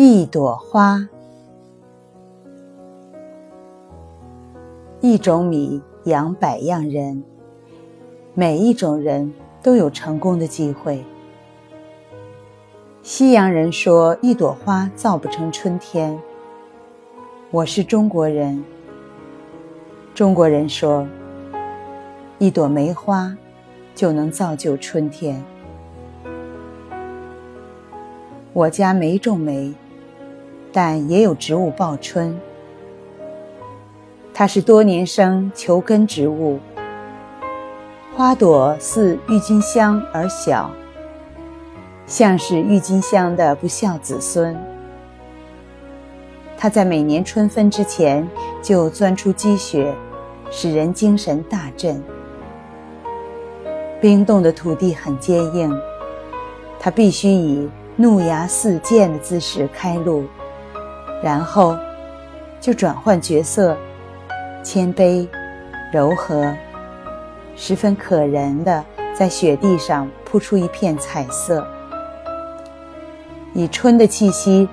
一朵花，一种米养百样人，每一种人都有成功的机会。西洋人说一朵花造不成春天，我是中国人。中国人说一朵梅花就能造就春天。我家没种梅。但也有植物报春，它是多年生球根植物，花朵似郁金香而小，像是郁金香的不孝子孙。它在每年春分之前就钻出积雪，使人精神大振。冰冻的土地很坚硬，它必须以怒牙似剑的姿势开路。然后，就转换角色，谦卑、柔和，十分可人的在雪地上铺出一片彩色，以春的气息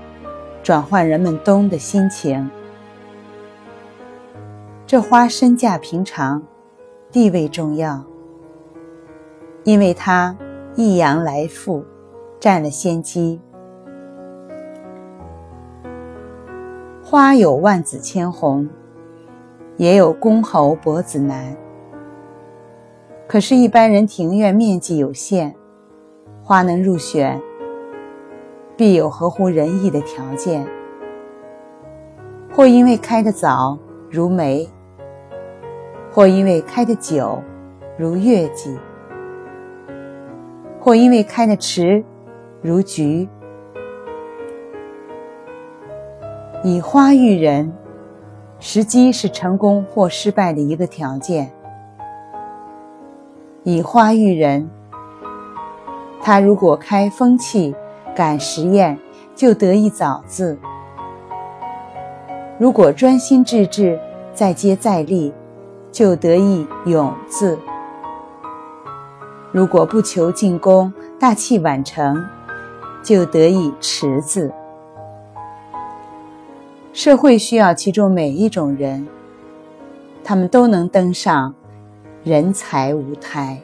转换人们冬的心情。这花身价平常，地位重要，因为它一阳来复，占了先机。花有万紫千红，也有公侯伯子男。可是，一般人庭院面积有限，花能入选，必有合乎人意的条件：或因为开得早，如梅；或因为开得久，如月季；或因为开得迟，如菊。以花育人，时机是成功或失败的一个条件。以花育人，他如果开风气、敢实验，就得以早字；如果专心致志、再接再厉，就得以勇字；如果不求进攻、大器晚成，就得以迟字。社会需要其中每一种人，他们都能登上人才舞台。